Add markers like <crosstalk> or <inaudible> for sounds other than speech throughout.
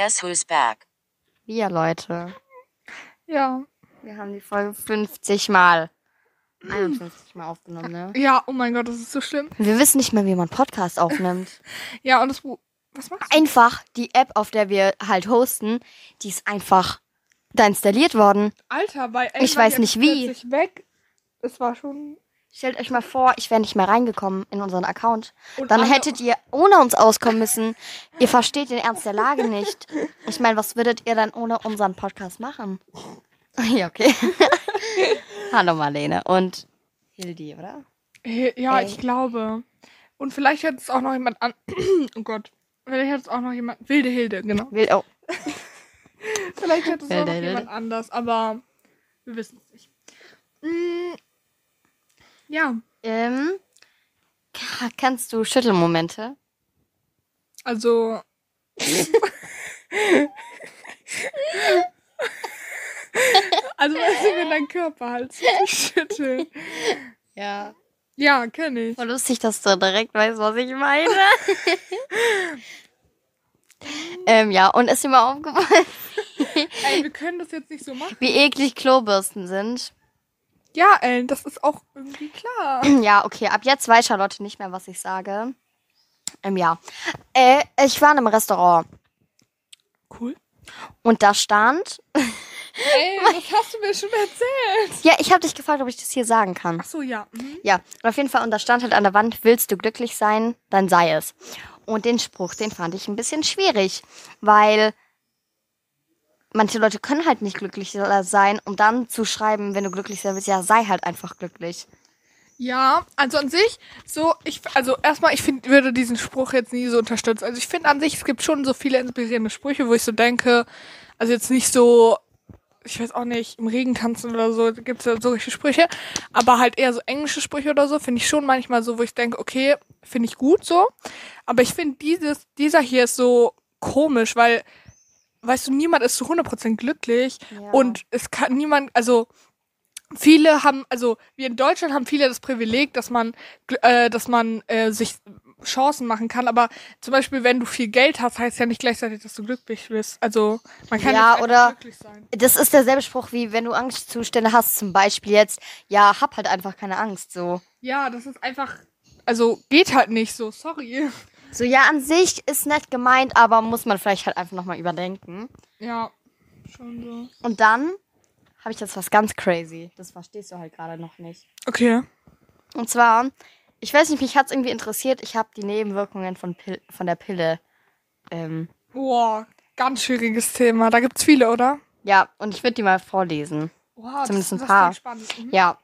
Guess who's back? Wir, Leute. Ja. Wir haben die Folge 50 Mal. 51 Mal aufgenommen, ne? Ja, oh mein Gott, das ist so schlimm. Wir wissen nicht mehr, wie man Podcast aufnimmt. <laughs> Ja, und das. Was machst du? Einfach die App, auf der wir halt hosten, die ist einfach da installiert worden. Alter, bei Ich weiß nicht wie. weg. Es war schon. Stellt euch mal vor, ich wäre nicht mehr reingekommen in unseren Account. Und Dann hättet ihr ohne uns auskommen müssen. Ihr versteht den Ernst der Lage nicht. Ich meine, was würdet ihr dann ohne unseren Podcast machen? <laughs> Ja, okay. <laughs> Hallo Marlene und Hildi, oder? Ja, Ey. ich glaube. Und vielleicht hat es auch noch jemand an. <clears throat> oh Gott. Vielleicht hat es auch noch jemand. Wilde Hilde, genau. Will, oh, <laughs> Vielleicht hat es auch noch Hilde. jemand anders, aber wir wissen es nicht. Mm, ja, ähm, ka- kannst du Schüttelmomente? also. also, weißt du, wenn dein Körper halt so schüttelt. Ja. Ja, kenne ich. Voll lustig, dass du direkt weißt, was ich meine. ähm, ja, und ist dir mal aufgefallen, Ey, wir können das jetzt nicht so machen. wie eklig Klobürsten sind? Ja, ey, das ist auch irgendwie klar. <clears throat> Ja, okay, ab jetzt weiß Charlotte nicht mehr, was ich sage. Ähm, ja. Äh, ich war in einem Restaurant Cool. und da stand. Ey, <laughs> das hast du mir schon erzählt. Ja, ich habe dich gefragt, ob ich das hier sagen kann. Ach so, ja. Mhm. Ja, und auf jeden Fall, und da stand halt an der Wand, willst du glücklich sein, dann sei es. Und den Spruch, den fand ich ein bisschen schwierig, weil manche Leute können halt nicht glücklich sein, um dann zu schreiben, wenn du glücklich sein willst, ja, sei halt einfach glücklich. Ja, also an sich, so, ich, also erstmal, ich find, würde diesen Spruch jetzt nie so unterstützen. Also ich finde an sich, es gibt schon so viele inspirierende Sprüche, wo ich so denke, also jetzt nicht so, ich weiß auch nicht, im Regen tanzen oder so, gibt es ja solche Sprüche, aber halt eher so englische Sprüche oder so, finde ich schon manchmal so, wo ich denke, okay, finde ich gut so. Aber ich finde dieses, dieser hier ist so komisch, weil, weißt du, niemand ist zu 100% glücklich Ja. und es kann niemand, also viele haben, also wir in Deutschland haben viele das Privileg, dass man, äh, dass man äh, sich Chancen machen kann. Aber zum Beispiel, wenn du viel Geld hast, heißt ja nicht gleichzeitig, dass du glücklich bist. Also man kann Ja, nicht oder- glücklich sein. Das ist derselbe Spruch, wie wenn du Angstzustände hast, zum Beispiel jetzt, ja, hab halt einfach keine Angst, so. Ja, das ist einfach, also geht halt nicht so. Sorry. So, ja, an sich ist nett gemeint, aber muss man vielleicht halt einfach nochmal überdenken. Ja, schon so. Und dann habe ich jetzt was ganz crazy. Das verstehst du halt gerade noch nicht. Okay. Und zwar, ich weiß nicht, mich hat's irgendwie interessiert. Ich habe die Nebenwirkungen von, Pil von der Pille. Ähm, Boah, ganz schwieriges Thema. Da gibt's viele, oder? ja, und ich würde die mal vorlesen. Boah, Zumindest ein das, paar. Das klingt spannend. Mhm. Ja.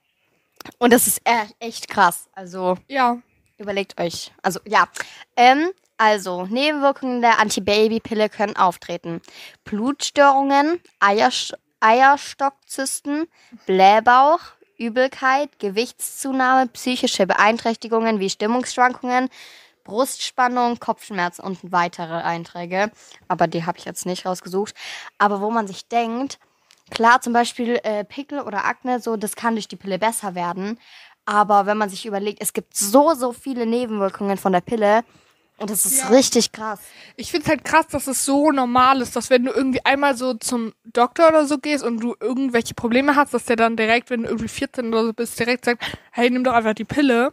Und das ist e echt krass. Also, Ja. Überlegt euch. Also, ja. Ähm, also, Nebenwirkungen der Antibabypille können auftreten. Blutstörungen, Eierst Eierstockzysten, Blähbauch, Übelkeit, Gewichtszunahme, psychische Beeinträchtigungen wie Stimmungsschwankungen, Brustspannung, Kopfschmerzen und weitere Einträge. Aber die habe ich jetzt nicht rausgesucht. Aber wo man sich denkt, klar, zum Beispiel äh, Pickel oder Akne, so, das kann durch die Pille besser werden. Aber wenn man sich überlegt, es gibt so, so viele Nebenwirkungen von der Pille. Und das ist Ja. richtig krass. Ich find's halt krass, dass es so normal ist, dass wenn du irgendwie einmal so zum Doktor oder so gehst und du irgendwelche Probleme hast, dass der dann direkt, wenn du irgendwie 14 oder so bist, direkt sagt, hey, nimm doch einfach die Pille,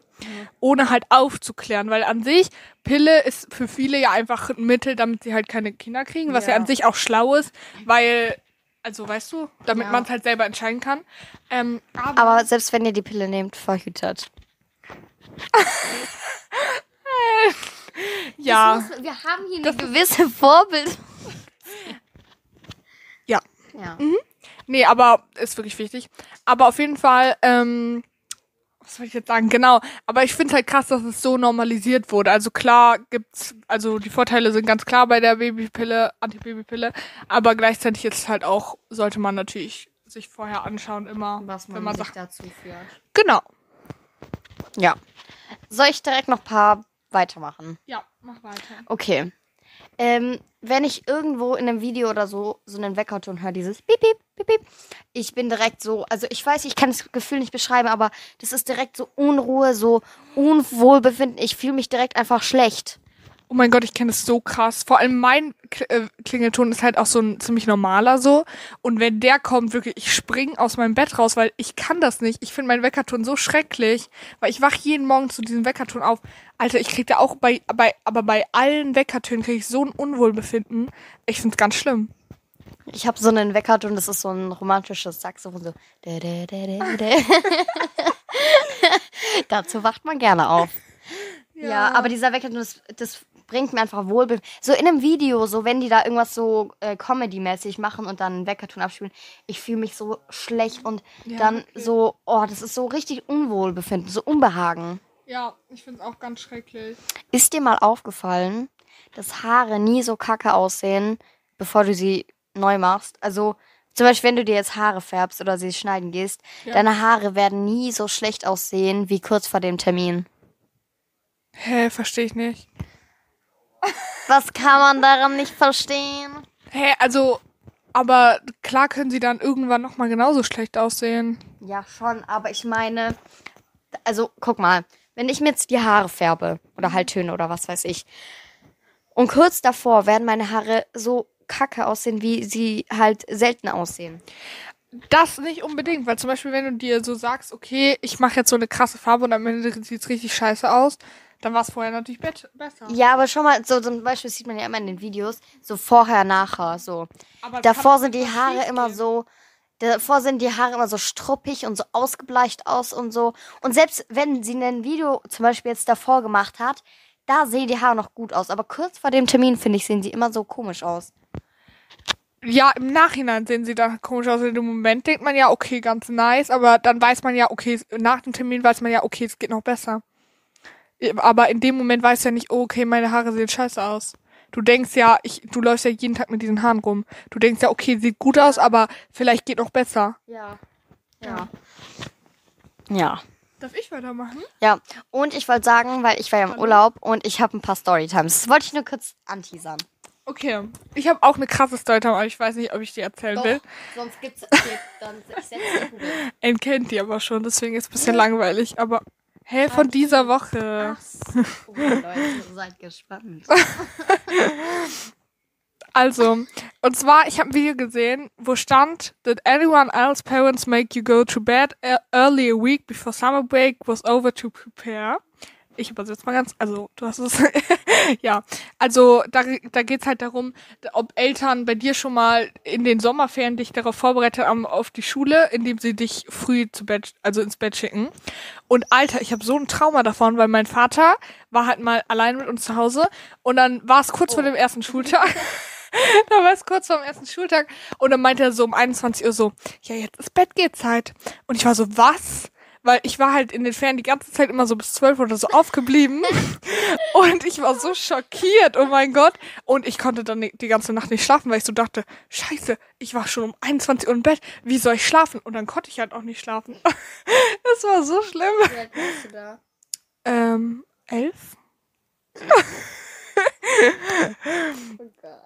ohne halt aufzuklären. Weil an sich, Pille ist für viele ja einfach ein Mittel, damit sie halt keine Kinder kriegen, was ja, Ja. an sich auch schlau ist, weil, also weißt du, damit Ja. man es halt selber entscheiden kann. Ähm, aber, Aber selbst wenn ihr die Pille nehmt, verhütet. <laughs> ja, wir haben hier eine gewisse Vorbild. ja. Ja. Nee, aber ist wirklich wichtig. Aber auf jeden Fall, ähm, was soll ich jetzt sagen? Genau. Aber ich finde es halt krass, dass es so normalisiert wurde. Also klar gibt's, also die Vorteile sind ganz klar bei der Babypille, Antibabypille, aber gleichzeitig ist halt auch, sollte man natürlich sich vorher anschauen, immer, Was wenn man, man sich sagt. dazu führt. Genau. Ja. Soll ich direkt noch ein paar weitermachen? Ja, mach weiter. Okay. Ähm, wenn ich irgendwo in einem Video oder so so einen Weckerton höre, dieses Piep, Piep, Piep, Piep, ich bin direkt so, also ich weiß, ich kann das Gefühl nicht beschreiben, aber das ist direkt so Unruhe, so Unwohlbefinden. Ich fühle mich direkt einfach schlecht. Oh mein Gott, ich kenne das so krass. Vor allem mein äh, Klingelton ist halt auch so ein ziemlich normaler so. Und wenn der kommt, wirklich, ich spring aus meinem Bett raus, weil ich kann das nicht. Ich finde meinen Weckerton so schrecklich, weil ich wach jeden Morgen zu diesem Weckerton auf. Alter, ich krieg da auch bei, bei, aber bei allen Weckertönen kriege ich so ein Unwohlbefinden. Ich find's ganz schlimm. Ich habe so einen Weckerton, das ist so ein romantisches Saxophon, so. dä. <laughs> Dazu wacht man gerne auf. <laughs> Ja, aber dieser Weckerton, das, das bringt mir einfach Wohlbe... So in einem Video, so wenn die da irgendwas so äh, Comedy-mäßig machen und dann einen Weckerton abspielen, ich fühle mich so schlecht und Ja, dann okay. so, oh, das ist so richtig Unwohlbefinden, so Unbehagen. Ja, ich find's auch ganz schrecklich. Ist dir mal aufgefallen, dass Haare nie so kacke aussehen, bevor du sie neu machst? Also zum Beispiel, wenn du dir jetzt Haare färbst oder sie schneiden gehst, Ja. deine Haare werden nie so schlecht aussehen wie kurz vor dem Termin. Hä, verstehe ich nicht. Was kann man daran nicht verstehen? Hä, also, aber klar können sie dann irgendwann nochmal genauso schlecht aussehen. Ja, schon, aber ich meine, also guck mal, wenn ich mir jetzt die Haare färbe oder halt Töne oder was weiß ich, und kurz davor werden meine Haare so kacke aussehen, wie sie halt selten aussehen. Das nicht unbedingt, weil zum Beispiel, wenn du dir so sagst, okay, ich mache jetzt so eine krasse Farbe und am Ende sieht's richtig scheiße aus, dann war es vorher natürlich besser. Ja, aber schon mal, so zum Beispiel sieht man ja immer in den Videos, so vorher, nachher, so. Aber Davor sind die Haare immer gehen. so, davor sind die Haare immer so struppig und so ausgebleicht aus und so. Und selbst wenn sie ein Video zum Beispiel jetzt davor gemacht hat, da sehen die Haare noch gut aus. Aber kurz vor dem Termin, finde ich, sehen sie immer so komisch aus. Ja, im Nachhinein sehen sie da komisch aus. In dem Moment denkt man ja, okay, ganz nice, aber dann weiß man ja, okay, nach dem Termin weiß man ja, okay, es geht noch besser. Aber in dem Moment weiß ja nicht, oh, okay, meine Haare sehen scheiße aus. Du denkst ja, ich, du läufst ja jeden Tag mit diesen Haaren rum. Du denkst ja, okay, sieht gut aus, aber vielleicht geht noch besser. Ja. Ja. Ja. Darf ich weitermachen? Ja. Und ich wollte sagen, weil ich war ja im Hallo? Urlaub und ich habe ein paar Storytimes. Das wollte ich nur kurz anteasern. Okay. Ich habe auch eine krasse Storytime, aber ich weiß nicht, ob ich die erzählen will. sonst gibt's okay, dann ich setze. Einen <laughs> kennt die aber schon, deswegen ist es ein bisschen langweilig. Aber, hä, von dieser Woche. <laughs> Oh, Leute, seid gespannt. <laughs> Also, und zwar, ich habe ein Video gesehen, wo stand, Did anyone else parents make you go to bed e- early a week before summer break was over to prepare? Ich übersetze mal ganz, also du hast es, <laughs> ja. Also da, da geht's halt darum, ob Eltern bei dir schon mal in den Sommerferien dich darauf vorbereitet haben auf die Schule, indem sie dich früh zu Bett, also ins Bett schicken. Und Alter, ich habe so ein Trauma davon, weil mein Vater war halt mal allein mit uns zu Hause und dann war es kurz vor dem ersten Schultag. <laughs> da war es kurz vor dem ersten Schultag und dann meinte er so um 21 Uhr so, ja, jetzt ist Bettgehzeit. Und ich war so, was? Weil ich war halt in den Ferien die ganze Zeit immer so bis 12 oder so aufgeblieben. <laughs> und ich war so schockiert, oh mein Gott. Und ich konnte dann die ganze Nacht nicht schlafen, weil ich so dachte, scheiße, ich war schon um 21 Uhr im Bett, wie soll ich schlafen? Und dann konnte ich halt auch nicht schlafen. <laughs> das war so schlimm. Wie alt warst du da? Ähm, elf? Oh Gott.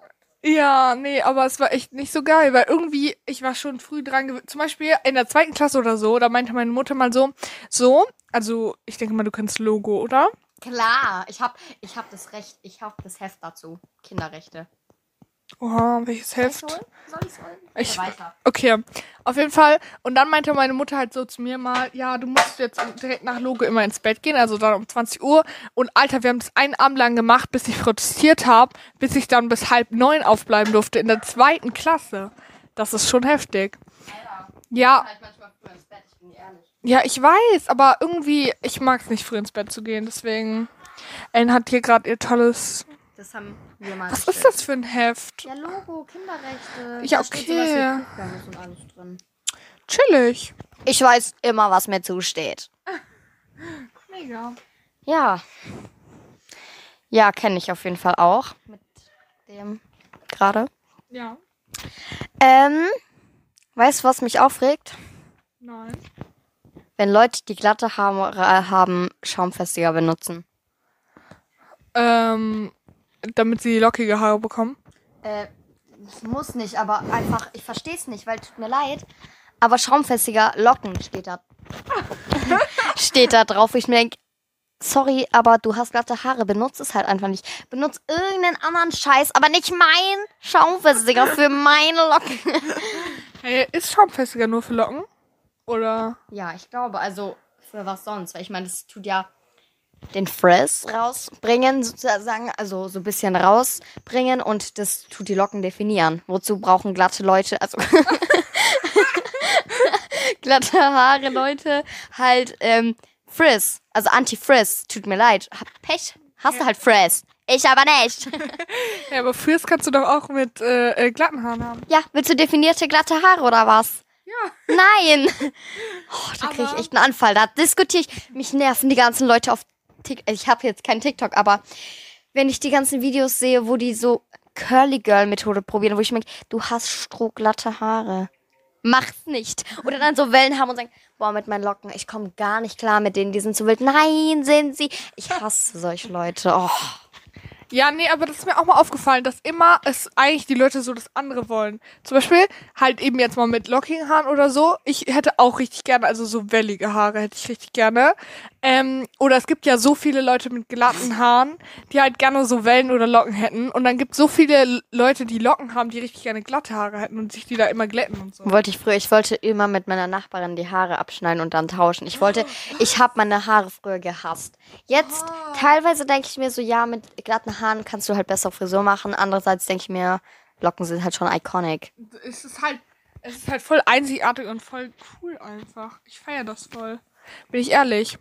<laughs> Ja, nee, aber es war echt nicht so geil, weil irgendwie, ich war schon früh dran. Zum Beispiel in der zweiten Klasse oder so, da meinte meine Mutter mal so, so, also ich denke mal, du kennst Logo, oder? Klar, ich hab, ich hab das Recht, ich hab das Heft dazu. Kinderrechte. Oha, welches Heft? Soll ich's holen? Ich- weiter. Okay, auf jeden Fall. Und dann meinte meine Mutter halt so zu mir mal, ja, du musst jetzt direkt nach Logo immer ins Bett gehen, also dann um 20 Uhr. Und Alter, wir haben das einen Abend lang gemacht, bis ich protestiert habe, bis ich dann bis halb neun aufbleiben durfte in der zweiten Klasse. Das ist schon heftig. Alter, Ja, halt Bett, ich ja, ich weiß, aber irgendwie, ich mag es nicht früh ins Bett zu gehen, deswegen. Ellen hat hier gerade ihr tolles. Das haben wir mal. Was ist das für ein Heft? Ja, Logo, Kinderrechte. Ja, Da steht sowas wie okay. Cookguns und alles drin. Chillig. Ich weiß immer, was mir zusteht. <laughs> Mega. Ja. Ja, kenne ich auf jeden Fall auch. Mit dem gerade. Ja. Ähm, weißt du, was mich aufregt? Nein. Wenn Leute, die glatte Haare haben, Schaumfestiger benutzen. Ähm, damit sie lockige Haare bekommen. Äh, ich muss nicht, aber einfach, ich verstehe es nicht, weil tut mir leid. Aber schaumfestiger Locken steht da. <laughs> steht da drauf. Ich mir denke, sorry, aber du hast glatte Haare, benutzt es halt einfach nicht. Benutzt irgendeinen anderen Scheiß, aber nicht mein Schaumfestiger für meine Locken. <laughs> Hey, ist Schaumfestiger nur für Locken? Oder? Ja, ich glaube, also für was sonst? Weil ich meine, das tut ja den Frizz rausbringen, sozusagen, also so ein bisschen rausbringen und das tut die Locken definieren. Wozu brauchen glatte Leute, also <laughs> glatte Haare Leute halt ähm, Frizz, also Anti-Frizz. Tut mir leid, hab Pech, hast du halt Frizz. Ich aber nicht. <laughs> Ja, aber Frizz kannst du doch auch mit äh, äh, glatten Haaren haben. ja, willst du definierte glatte Haare oder was? Ja. Nein! <laughs> Oh, da kriege ich echt einen Anfall. Da diskutiere ich. Mich nerven die ganzen Leute auf. Ich habe jetzt kein TikTok, aber wenn ich die ganzen Videos sehe, wo die so Curly Girl Methode probieren, wo ich mir denke, du hast strohglatte Haare. Mach's nicht. Oder dann so Wellen haben und sagen, boah, mit meinen Locken, ich komme gar nicht klar mit denen, die sind so wild. Nein, sind sie. Ich hasse solche Leute. Oh. Ja, nee, aber das ist mir auch mal aufgefallen, dass immer es eigentlich die Leute so das andere wollen. Zum Beispiel halt eben jetzt mal mit lockigen Haaren oder so. Ich hätte auch richtig gerne, also so wellige Haare hätte ich richtig gerne. Ähm, oder es gibt ja so viele Leute mit glatten Haaren, die halt gerne so Wellen oder Locken hätten. Und dann gibt es so viele Leute, die Locken haben, die richtig gerne glatte Haare hätten und sich die da immer glätten und so. Wollte ich früher, ich wollte immer mit meiner Nachbarin die Haare abschneiden und dann tauschen. Ich wollte, ich habe meine Haare früher gehasst. Jetzt, teilweise denke ich mir so, ja, mit glatten Haaren kannst du halt besser Frisur machen. Andererseits denke ich mir, Locken sind halt schon iconic. Es ist halt, es ist halt voll einzigartig und voll cool einfach. Ich feiere das voll. Bin ich ehrlich.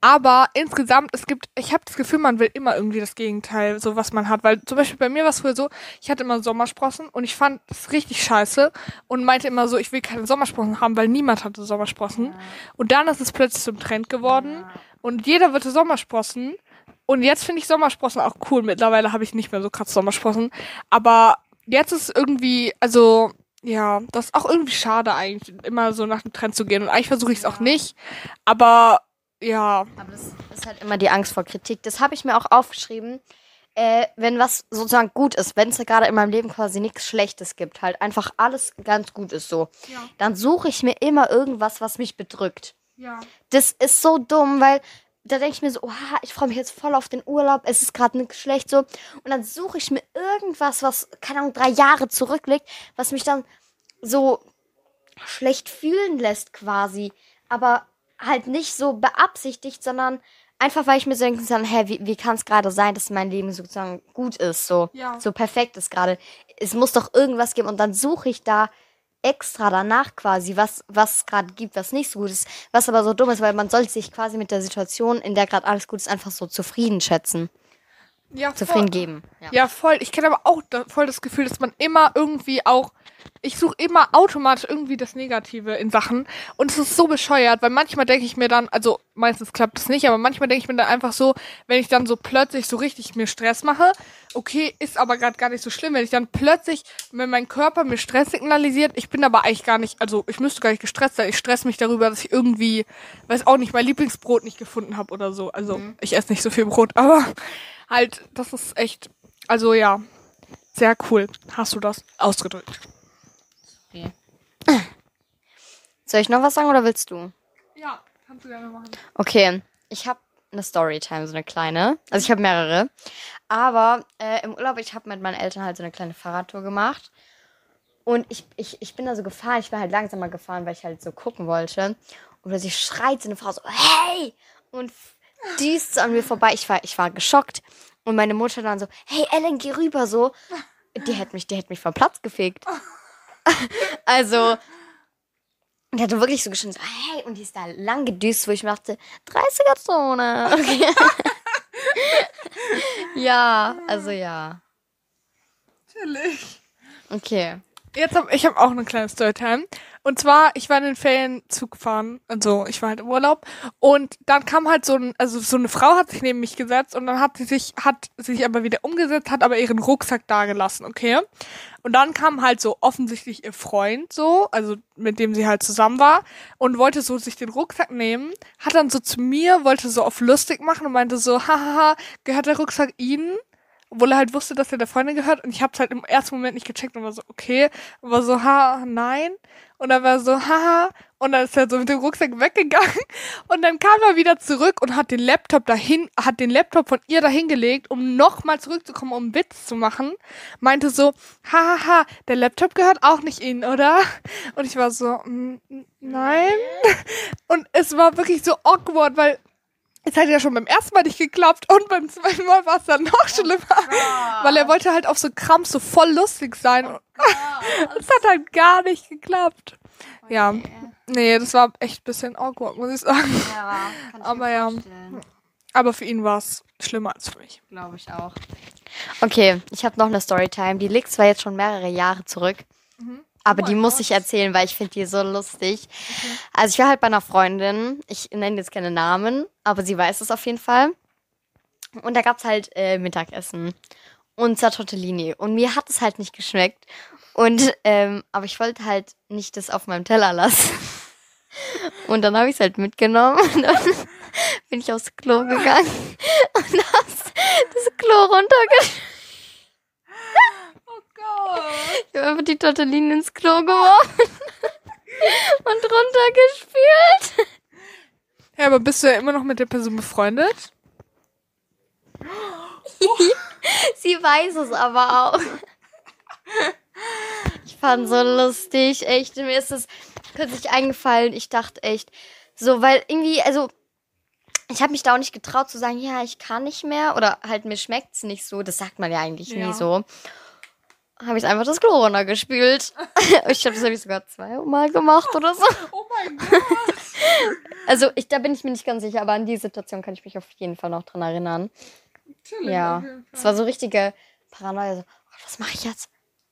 Aber insgesamt, es gibt, ich habe das Gefühl, man will immer irgendwie das Gegenteil, so was man hat. Weil zum Beispiel bei mir war es früher so, ich hatte immer Sommersprossen und ich fand es richtig scheiße und meinte immer so, ich will keine Sommersprossen haben, weil niemand hatte Sommersprossen. Und dann ist es plötzlich zum Trend geworden und jeder wollte Sommersprossen. Und jetzt finde ich Sommersprossen auch cool. Mittlerweile habe ich nicht mehr so krass Sommersprossen. Aber jetzt ist irgendwie, also, ja, das ist auch irgendwie schade eigentlich, immer so nach dem Trend zu gehen. Und eigentlich versuche ich es auch nicht. Aber ja, Aber das ist halt immer die Angst vor Kritik. Das habe ich mir auch aufgeschrieben. Äh, wenn was sozusagen gut ist, wenn es gerade in meinem Leben quasi nichts Schlechtes gibt, halt einfach alles ganz gut ist so, Ja. dann suche ich mir immer irgendwas, was mich bedrückt. ja. Das ist so dumm, weil da denke ich mir so, oha, ich freue mich jetzt voll auf den Urlaub, es ist gerade nicht schlecht so. Und dann suche ich mir irgendwas, was, keine Ahnung, drei Jahre zurückliegt, was mich dann so schlecht fühlen lässt quasi. Aber halt nicht so beabsichtigt, sondern einfach, weil ich mir so denke, hä, wie, wie kann es gerade sein, dass mein Leben sozusagen gut ist, so, Ja. so perfekt ist gerade. Es muss doch irgendwas geben und dann suche ich da extra danach quasi, was was es gerade gibt, was nicht so gut ist, was aber so dumm ist, weil man sollte sich quasi mit der Situation, in der gerade alles gut ist, einfach so zufrieden schätzen, Ja, zufrieden voll. geben. Ja. Ja, voll. Ich kenne aber auch da, voll das Gefühl, dass man immer irgendwie auch. Ich suche immer automatisch irgendwie das Negative in Sachen. Und es ist so bescheuert, weil manchmal denke ich mir dann, also meistens klappt es nicht, aber manchmal denke ich mir dann einfach so, wenn ich dann so plötzlich so richtig mir Stress mache, okay, ist aber gerade gar nicht so schlimm, wenn ich dann plötzlich, wenn mein Körper mir Stress signalisiert, ich bin aber eigentlich gar nicht, also ich müsste gar nicht gestresst sein, ich stress mich darüber, dass ich irgendwie, weiß auch nicht, mein Lieblingsbrot nicht gefunden habe oder so. Also ich esse nicht so viel Brot, <laughs> aber halt, das ist echt, also ja, sehr cool. Hast du das ausgedrückt? Soll ich noch was sagen oder willst du? Ja, kannst du gerne machen. Okay, ich habe eine Storytime, so eine kleine. Also ich habe mehrere. Aber äh, im Urlaub, ich habe mit meinen Eltern halt so eine kleine Fahrradtour gemacht. Und ich, ich, ich bin da so gefahren, ich bin halt langsamer gefahren, weil ich halt so gucken wollte. Und plötzlich schreit so eine Frau so, hey! Und düst so an mir vorbei. Ich war, ich war geschockt. Und meine Mutter dann so, hey Ellen, geh rüber so. Die hätte mich, die hätte mich vom Platz gefegt. Also, und die hatte wirklich so geschrien, so, hey, und die ist da lang gedüst, wo ich mir dachte, 30er-Zone. Okay. <laughs> ja, also ja. Natürlich. Okay. Jetzt hab, ich habe auch eine kleine Storytime. Und zwar, ich war in den Ferien Zug gefahren. Also, ich war halt im Urlaub. Und dann kam halt so ein, also so eine Frau hat sich neben mich gesetzt und dann hat sie sich, hat sich aber wieder umgesetzt, hat aber ihren Rucksack da gelassen, okay? Und dann kam halt so offensichtlich ihr Freund so, also mit dem sie halt zusammen war und wollte so sich den Rucksack nehmen, hat dann so zu mir, wollte so auf lustig machen und meinte so, <laughs> hahaha, gehört der Rucksack Ihnen? Obwohl er halt wusste, dass er der Freundin gehört. Und ich habe es halt im ersten Moment nicht gecheckt und war so, okay. Und war so, ha, nein. Und dann war so, haha. Und dann ist er so mit dem Rucksack weggegangen. <laughs> Und dann kam er wieder zurück und hat den Laptop dahin, hat den Laptop von ihr dahin gelegt, um nochmal zurückzukommen, um einen Witz zu machen. Meinte so, hahaha, der Laptop gehört auch nicht Ihnen, oder? Und ich war so, "Mm, nein. <laughs> Und es war wirklich so awkward, weil es hat ja schon beim ersten Mal nicht geklappt und beim zweiten Mal war es dann noch schlimmer. Weil er wollte halt auf so Krampf so voll lustig sein. Und es <laughs> hat halt gar nicht geklappt. Ja, nee, das war echt ein bisschen awkward, muss ich sagen. Ja, kann ich <laughs> Aber mir ja. vorstellen. Aber für ihn war es schlimmer als für mich. Glaube ich auch. Okay, ich habe noch eine Storytime. Die liegt zwar jetzt schon mehrere Jahre zurück, aber Oh die muss Gott. ich erzählen, weil ich finde die so lustig. Also ich war halt bei einer Freundin. Ich nenne jetzt keine Namen, aber sie weiß es auf jeden Fall. Und da gab's halt äh, Mittagessen und zwar Tortellini. Und mir hat es halt nicht geschmeckt. Und ähm, aber ich wollte halt nicht das auf meinem Teller lassen. <laughs> Und dann habe ich es halt mitgenommen und dann <laughs> bin ich aufs Klo gegangen und das, das Klo runtergeschmissen. Gott. Ich habe einfach die Tortellini ins Klo geworfen und runtergespült. Ja, aber bist du ja immer noch mit der Person befreundet? Sie weiß es aber auch. Ich fand so lustig, echt. Mir ist es kürzlich eingefallen. Ich dachte echt, so, weil irgendwie, also, ich habe mich da auch nicht getraut zu sagen, ja, ich kann nicht mehr. Oder halt, mir schmeckt's nicht so. Das sagt man ja eigentlich Ja. nie so. Habe ich einfach das Klo runtergespült. <laughs> ich glaube, das habe ich sogar zweimal gemacht oder so. <laughs> Oh mein Gott. Also, ich, da bin ich mir nicht ganz sicher, aber an die Situation kann ich mich auf jeden Fall noch dran erinnern. Natürlich, Ja, es war so richtige Paranoia. So, oh, was mache ich jetzt?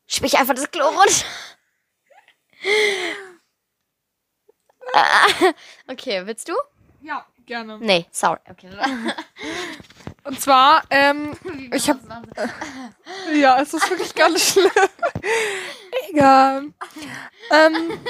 Spiel ich einfach das Klo runter? <laughs> Okay, willst du? Ja, gerne. Nee, sorry. Okay. Und zwar, ähm, <laughs> ich habe <laughs> Ja, es ist wirklich ganz schlimm. Egal. Ähm. <laughs>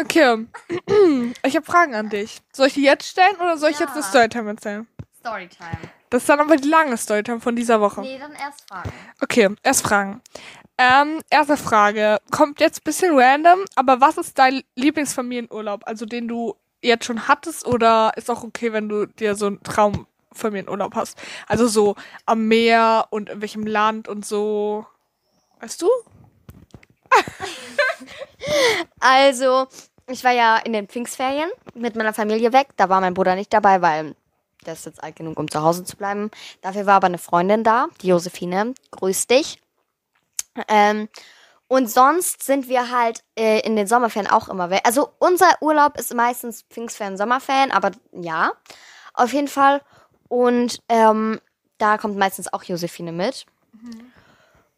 Okay. <clears throat> Ich habe Fragen an dich. Soll ich die jetzt stellen oder soll ich Ja. jetzt eine Storytime erzählen? Storytime. Das ist dann aber die lange Storytime von dieser Woche. Nee, dann erst fragen. Okay, erst Fragen. Ähm, erste Frage. Kommt jetzt ein bisschen random, aber was ist dein Lieblingsfamilienurlaub? Also den du jetzt schon hattest oder ist auch okay, wenn du dir so einen Traumfamilienurlaub hast? Also so am Meer und in welchem Land und so. Weißt du? <laughs> Also, ich war ja in den Pfingstferien mit meiner Familie weg. Da war mein Bruder nicht dabei, weil der ist jetzt alt genug, um zu Hause zu bleiben. Dafür war aber eine Freundin da, die Josephine. Grüß dich. Ähm, und sonst sind wir halt äh, in den Sommerferien auch immer weg. Also unser Urlaub ist meistens Pfingstferien, Sommerferien, aber ja, auf jeden Fall. Und ähm, da kommt meistens auch Josephine mit.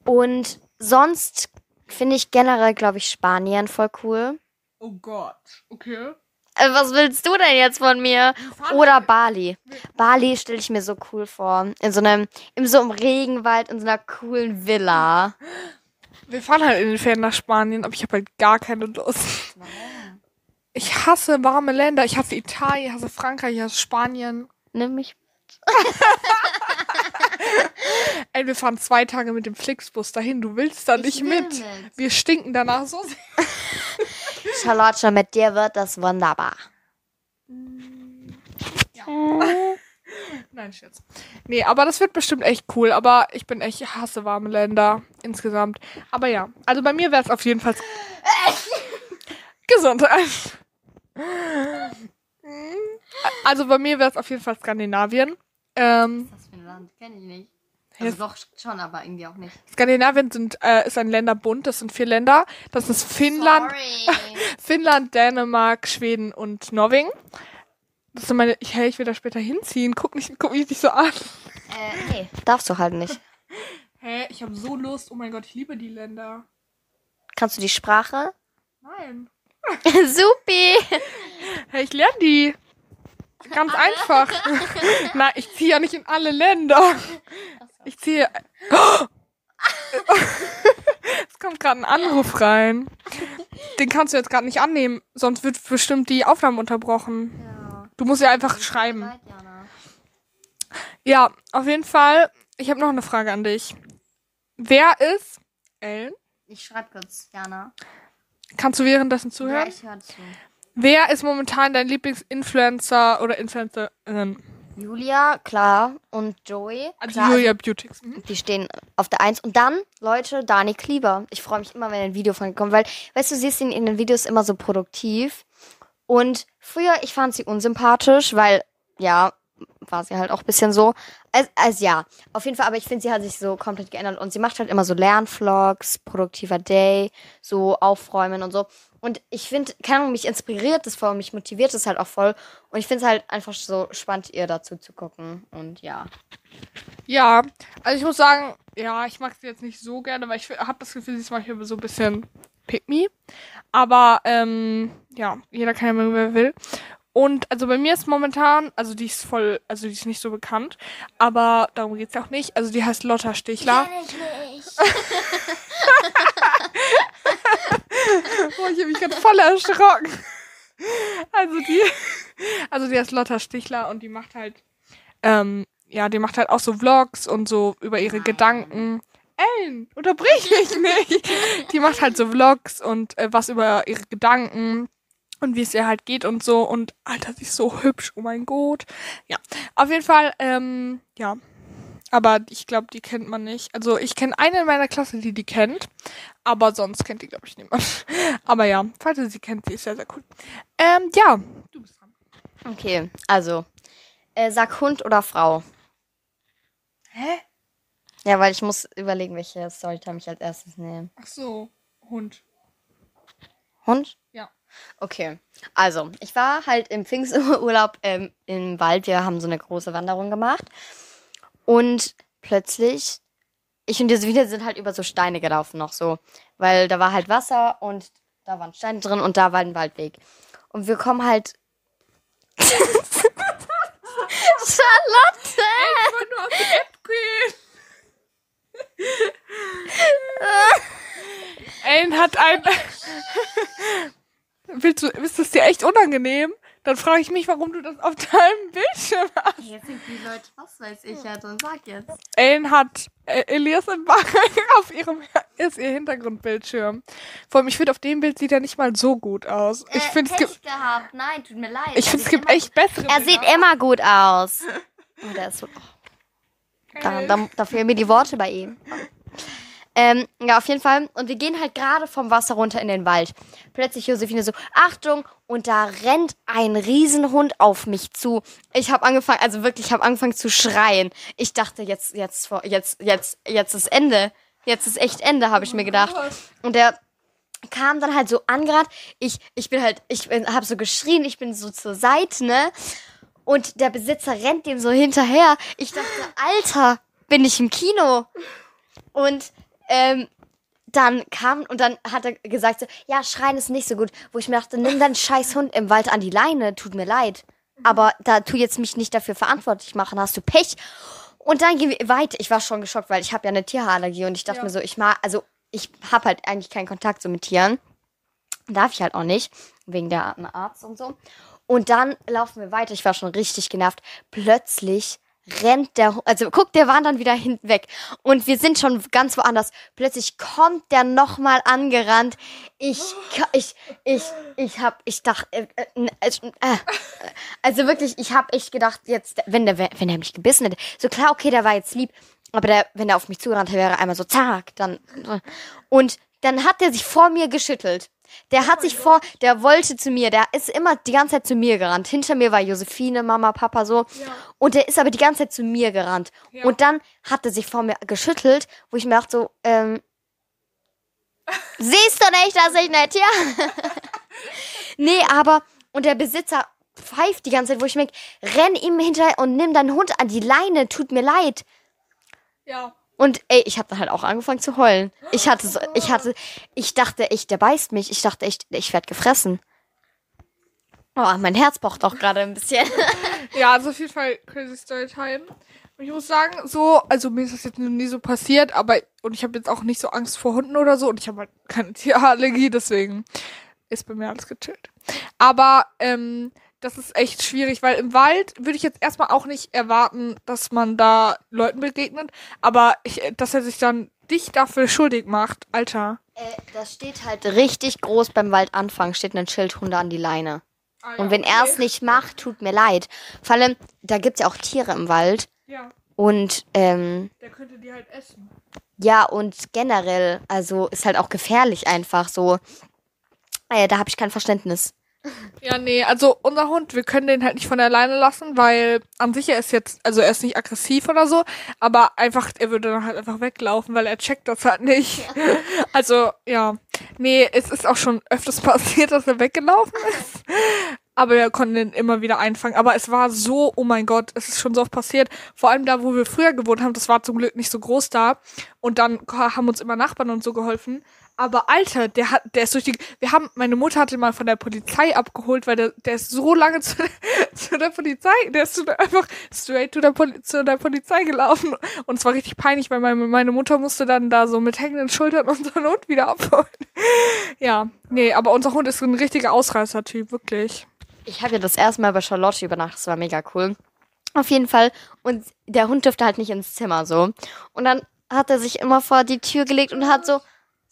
Und sonst finde ich generell, glaube ich, Spanien voll cool. Oh Gott. Okay. Äh, was willst du denn jetzt von mir? Oder Bali. Bali stelle ich mir so cool vor. In so einem, in so einem Regenwald, in so einer coolen Villa. <laughs> Wir fahren halt in den Ferien nach Spanien, aber ich habe halt gar keine Lust. Ich hasse warme Länder. Ich hasse Italien, ich hasse Frankreich, ich hasse Spanien. Nimm mich. <laughs> Ey, wir fahren zwei Tage mit dem Flixbus dahin. Du willst da nicht will mit. mit. Wir stinken danach so sehr. <laughs> Charlotte, mit dir wird das wunderbar. Nein, Scherz. Nee, aber das wird bestimmt echt cool. Aber ich bin echt, ich hasse warme Länder insgesamt. Aber ja, also bei mir wäre es auf jeden Fall <laughs> Gesundheit. <laughs> Also bei mir wäre es auf jeden Fall Skandinavien. Ähm, Was für ein Land? Kenn ich nicht. Also doch schon, aber irgendwie auch nicht. Skandinavien sind, äh, ist ein Länderbund. Das sind vier Länder. Das ist Finnland. <laughs> Finnland, Dänemark, Schweden und Norwegen. Das sind meine. Ich, hey, ich will da später hinziehen. Guck, nicht, guck mich nicht so an. äh, nee. <laughs> Darfst du halt nicht. Hä, ich habe so Lust. Oh mein Gott, ich liebe die Länder. Kannst du die Sprache? Nein. <laughs> Supi. Hey, ich lerne die. Ganz einfach. <laughs> Nein, ich ziehe ja nicht in alle Länder. Ich ziehe. <gasps> Es kommt gerade ein Anruf rein. Den kannst du jetzt gerade nicht annehmen, sonst wird bestimmt die Aufnahme unterbrochen. Ja. Du musst ja einfach schreiben. Leid. Ja, auf jeden Fall. Ich habe noch eine Frage an dich. Wer ist Ellen? Ich schreibe kurz, Jana. Kannst du währenddessen zuhören? ich höre zu. Wer ist momentan dein Lieblingsinfluencer oder Influencerin? Julia, klar. Und Joey. Also klar, Julia Beautix. Mhm. Die stehen auf der Eins. Und dann, Leute, Dani Klieber. Ich freue mich immer, wenn ein Video von ihr kommt, weil, weißt du, sie ist in, in den Videos immer so produktiv. Und früher, ich fand sie unsympathisch, weil, ja, war sie halt auch ein bisschen so. Also, also ja, auf jeden Fall, aber ich finde, sie hat sich so komplett geändert und sie macht halt immer so Lernvlogs, produktiver Day, so aufräumen und so. Und ich finde, keine Ahnung, mich inspiriert das voll, mich motiviert das halt auch voll. Und ich finde es halt einfach so spannend, ihr dazu zu gucken. Und ja. Ja, also ich muss sagen, ja, ich mag sie jetzt nicht so gerne, weil ich habe das Gefühl, sie ist manchmal so ein bisschen pick me. Aber ähm, ja, jeder kann ja mal, wer will. Und also bei mir ist momentan, also die ist voll, also die ist nicht so bekannt, aber darum geht's ja auch nicht. Also die heißt Lotta Stichler. ich nicht. <laughs> Oh, ich habe mich gerade voll erschrocken. Also die, also die heißt Lotta Stichler und die macht halt, ähm, ja, die macht halt auch so Vlogs und so über ihre Gedanken. Ellen, unterbrich mich nicht. Die macht halt so Vlogs und äh, was über ihre Gedanken und wie es ihr halt geht und so. Und Alter, sie ist so hübsch, oh mein Gott. Ja, auf jeden Fall, ähm, ja. Aber ich glaube, die kennt man nicht. Also ich kenne eine in meiner Klasse, die die kennt. Aber sonst kennt die, glaube ich, niemand. <laughs> Aber ja, falls ihr sie kennt, sie ist sehr, sehr cool. Ähm, ja. Du bist dran. Okay, also. Äh, sag Hund oder Frau. Hä? Ja, weil ich muss überlegen, welche Storytime ich als erstes nehme. Ach so, Hund. Hund? Ja. Okay. Also, ich war halt im Pfingsturlaub ähm, im Wald. Wir haben so eine große Wanderung gemacht. Und plötzlich, ich und Josephine sind halt über so Steine gelaufen noch so. Weil da war halt Wasser und da waren Steine drin und da war ein Waldweg. Und wir kommen halt. <laughs> Charlotte! Ich wollte nur auf die App gehen. Ellen hat ein. <laughs> Willst du, ist das dir echt unangenehm? Dann frage ich mich, warum du das auf deinem Bildschirm hast. Jetzt sind die Leute, was weiß ich halt und sag jetzt. Ellen hat äh, Elias und <laughs> Mark auf ihrem ist ihr Hintergrundbildschirm. Vor allem, ich finde, auf dem Bild sieht er nicht mal so gut aus. Ich Äh, finde, es gibt, gehabt. Nein, tut mir leid. ich Er finde, es gibt echt bessere Er sieht immer gut aus. <laughs> Oh, der ist so. Oh. Da, da, da fehlen mir die Worte bei ihm. Ähm, ja, auf jeden Fall. Und wir gehen halt gerade vom Wasser runter in den Wald. Plötzlich Josephine so, Achtung! Und da rennt ein Riesenhund auf mich zu. Ich habe angefangen, also wirklich, ich habe angefangen zu schreien. Ich dachte, jetzt, jetzt, jetzt, jetzt, jetzt ist Ende. Jetzt ist echt Ende, habe ich mir gedacht. Und der kam dann halt so angerannt. Ich, ich bin halt, ich bin, hab so geschrien, ich bin so zur Seite, ne? Und der Besitzer rennt dem so hinterher. Ich dachte, Alter, bin ich im Kino? Und ähm, dann kam und dann hat er gesagt so, ja, schreien ist nicht so gut. Wo ich mir dachte, nimm deinen scheiß Hund im Wald an die Leine, tut mir leid. Aber da tu jetzt mich nicht dafür verantwortlich machen, hast du Pech. Und dann gehen wir weiter. Ich war schon geschockt, weil ich habe ja eine Tierhaarallergie und ich dachte Ja. mir so, ich mag, also ich habe halt eigentlich keinen Kontakt so mit Tieren. Darf ich halt auch nicht, wegen der Arzt und so. Und dann laufen wir weiter. Ich war schon richtig genervt. Plötzlich rennt der, also guck, der war dann wieder hinten weg. Und wir sind schon ganz woanders. Plötzlich kommt der nochmal angerannt. Ich, ich, ich, ich hab, ich dachte, äh, äh, äh, äh, also wirklich, ich hab echt gedacht, jetzt, wenn der, wenn der mich gebissen hätte, so klar, okay, der war jetzt lieb. Aber der, wenn der auf mich zugerannt wäre, einmal so zack, dann. Und dann hat der sich vor mir geschüttelt. Der hat sich vor, der wollte zu mir, der ist immer die ganze Zeit zu mir gerannt. Hinter mir war Josephine, Mama, Papa so. Und der ist aber die ganze Zeit zu mir gerannt. Ja. Und dann hat er sich vor mir geschüttelt, wo ich mir dachte so, ähm, siehst du nicht, dass ich nicht, ja? <laughs> nee, aber, und der Besitzer pfeift die ganze Zeit, wo ich mir, renn ihm hinterher und nimm deinen Hund an die Leine, tut mir leid. Ja. Und ey, ich habe dann halt auch angefangen zu heulen. Ich hatte so, ich hatte, ich dachte echt, der beißt mich. Ich dachte echt, ich werd gefressen. Oh, mein Herz pocht auch gerade ein bisschen. <laughs> Ja, also auf jeden Fall crazy Storytime. Und ich muss sagen, so, also mir ist das jetzt nie so passiert, aber und ich habe jetzt auch nicht so Angst vor Hunden oder so und ich habe halt keine <laughs> Tierallergie, deswegen ist bei mir alles gechillt. Aber ähm, das ist echt schwierig, weil im Wald würde ich jetzt erstmal auch nicht erwarten, dass man da Leuten begegnet, aber ich, dass er sich dann dich dafür schuldig macht, Alter. Äh, das steht halt richtig groß beim Waldanfang, steht ein Schild Hunde an die Leine. Ah, ja, Und wenn er es okay. nicht macht, tut mir leid. Vor allem, da gibt's ja auch Tiere im Wald. Ja, Und ähm, der könnte die halt essen. ja, und generell, also ist halt auch gefährlich einfach so. Äh, da habe ich kein Verständnis. Ja, nee, also unser Hund, wir können den halt nicht von alleine lassen, weil an sich er ist jetzt, also er ist nicht aggressiv oder so, aber einfach, er würde dann halt einfach weglaufen, weil er checkt das halt nicht. <laughs> Also, ja. Nee, es ist auch schon öfters <laughs> passiert, dass er weggelaufen ist. Aber wir konnten ihn immer wieder einfangen. Aber es war so, oh mein Gott, es ist schon so oft passiert. Vor allem da, wo wir früher gewohnt haben, das war zum Glück nicht so groß da. Und dann haben uns immer Nachbarn und so geholfen. Aber Alter, der hat, der ist durch die, wir haben, meine Mutter hatte mal von der Polizei abgeholt, weil der, der ist so lange <laughs> zu, zu der Polizei, der ist zu einfach straight to der zu der Polizei gelaufen. Und es war richtig peinlich, weil meine, meine Mutter musste dann da so mit hängenden Schultern <laughs> unseren Hund wieder abholen. Ja, nee, aber unser Hund ist ein richtiger Ausreißer-Typ, wirklich. Ich habe ja das erste Mal bei Charlotte übernachtet, das war mega cool. Auf jeden Fall. Und der Hund dürfte halt nicht ins Zimmer so. Und dann hat er sich immer vor die Tür gelegt und hat so,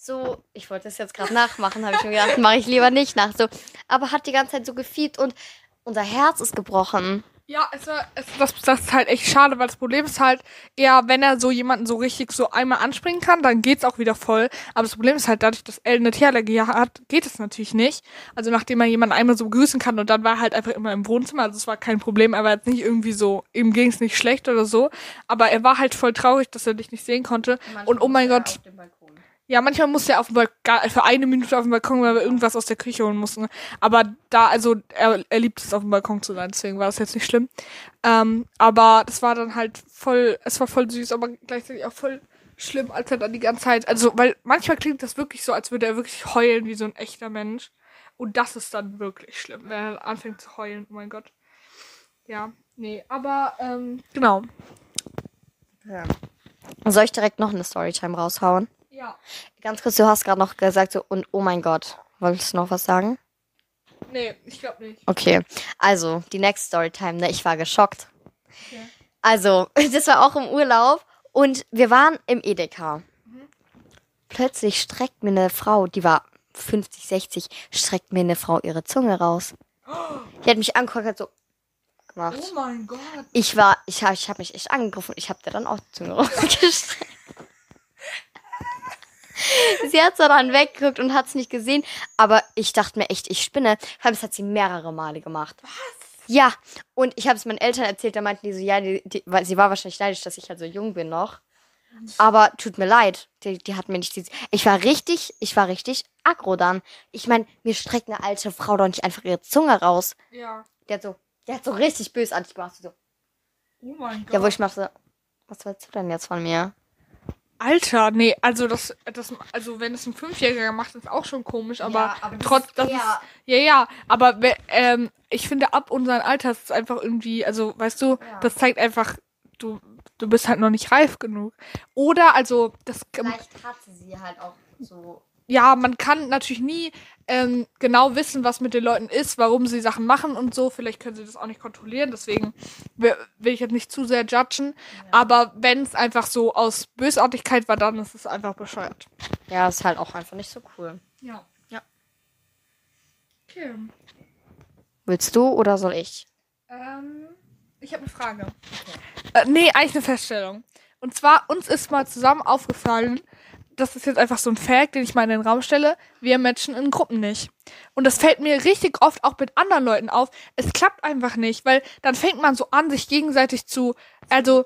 so, ich wollte das jetzt gerade nachmachen, habe ich mir gedacht, mache ich lieber nicht nach, so. Aber hat die ganze Zeit so gefiebt und unser Herz ist gebrochen. Ja, es war, es, das, das ist halt echt schade, weil das Problem ist halt eher, wenn er so jemanden so richtig so einmal anspringen kann, dann geht's auch wieder voll. Aber das Problem ist halt, dadurch, dass Elle eine Tierallergie hat, geht es natürlich nicht. Also nachdem er jemanden einmal so begrüßen kann und dann war er halt einfach immer im Wohnzimmer, also es war kein Problem, er war jetzt nicht irgendwie so, ihm ging's nicht schlecht oder so. Aber er war halt voll traurig, dass er dich nicht sehen konnte. Und oh mein Gott, ja, manchmal musste er auf dem Balkon, für eine Minute auf dem Balkon, weil wir irgendwas aus der Küche holen mussten. Aber da, also, er, er liebt es, auf dem Balkon zu sein, deswegen war das jetzt nicht schlimm. Ähm, aber das war dann halt voll, es war voll süß, aber gleichzeitig auch voll schlimm, als er dann die ganze Zeit, also, weil manchmal klingt das wirklich so, als würde er wirklich heulen wie so ein echter Mensch. Und das ist dann wirklich schlimm, wenn er anfängt zu heulen, oh mein Gott. Ja, nee, aber, ähm, genau. Ja. Soll ich direkt noch eine Storytime raushauen? Ja. Ganz kurz, du hast gerade noch gesagt, so, und oh mein Gott. Wolltest du noch was sagen? Nee, ich glaube nicht. Okay, also die Next Storytime, ne? Ich war geschockt. Okay. Also, <laughs> das war auch im Urlaub und wir waren im Edeka. Plötzlich streckt mir eine Frau, die war 50, 60, streckt mir eine Frau ihre Zunge raus. <gasps> Die hat mich angeguckt, hat so gemacht. Oh mein Gott. Ich war, ich habe ich hab mich echt angegriffen. Ich habe dir dann auch die Zunge <laughs> rausgestreckt. Sie hat so dann weggeguckt und hat es nicht gesehen. Aber ich dachte mir echt, ich spinne. Vor allem, das hat sie mehrere Male gemacht. Was? Ja. Und ich habe es meinen Eltern erzählt. Da meinten die so, ja, die, die, weil sie war wahrscheinlich neidisch, dass ich halt so jung bin noch. Aber tut mir leid. Die, die hat mir nicht diese. Ich war richtig, ich war richtig aggro dann. Ich meine, mir streckt eine alte Frau doch nicht einfach ihre Zunge raus. Ja. Der hat so, der hat so richtig bösartig gemacht. So, Oh mein Gott. ja, wo ich mache so, was willst du denn jetzt von mir? Alter, nee, also das, das, also wenn es ein Fünfjähriger macht, ist auch schon komisch, aber, Ja, aber trotz, das ist, ja, ja, aber ähm, ich finde ab unserem Alter ist es einfach irgendwie, also weißt du, Ja. das zeigt einfach, du, du bist halt noch nicht reif genug. Oder, also das, Vielleicht hatte sie halt auch so. Ja, man kann natürlich nie ähm, genau wissen, was mit den Leuten ist, warum sie Sachen machen und so. Vielleicht können sie das auch nicht kontrollieren, deswegen will, ich jetzt nicht zu sehr judgen. Aber wenn es einfach so aus Bösartigkeit war, dann ist es einfach bescheuert. Ja, ist halt auch einfach nicht so cool. Ja. Ja. Okay. Willst du oder soll ich? Ähm, ich habe eine Frage. Äh, nee, eigentlich eine Feststellung. Und zwar, uns ist mal zusammen aufgefallen, das ist jetzt einfach so ein Fact, den ich mal in den Raum stelle, wir matchen in Gruppen nicht. Und das fällt mir richtig oft auch mit anderen Leuten auf. Es klappt einfach nicht, weil dann fängt man so an, sich gegenseitig zu, also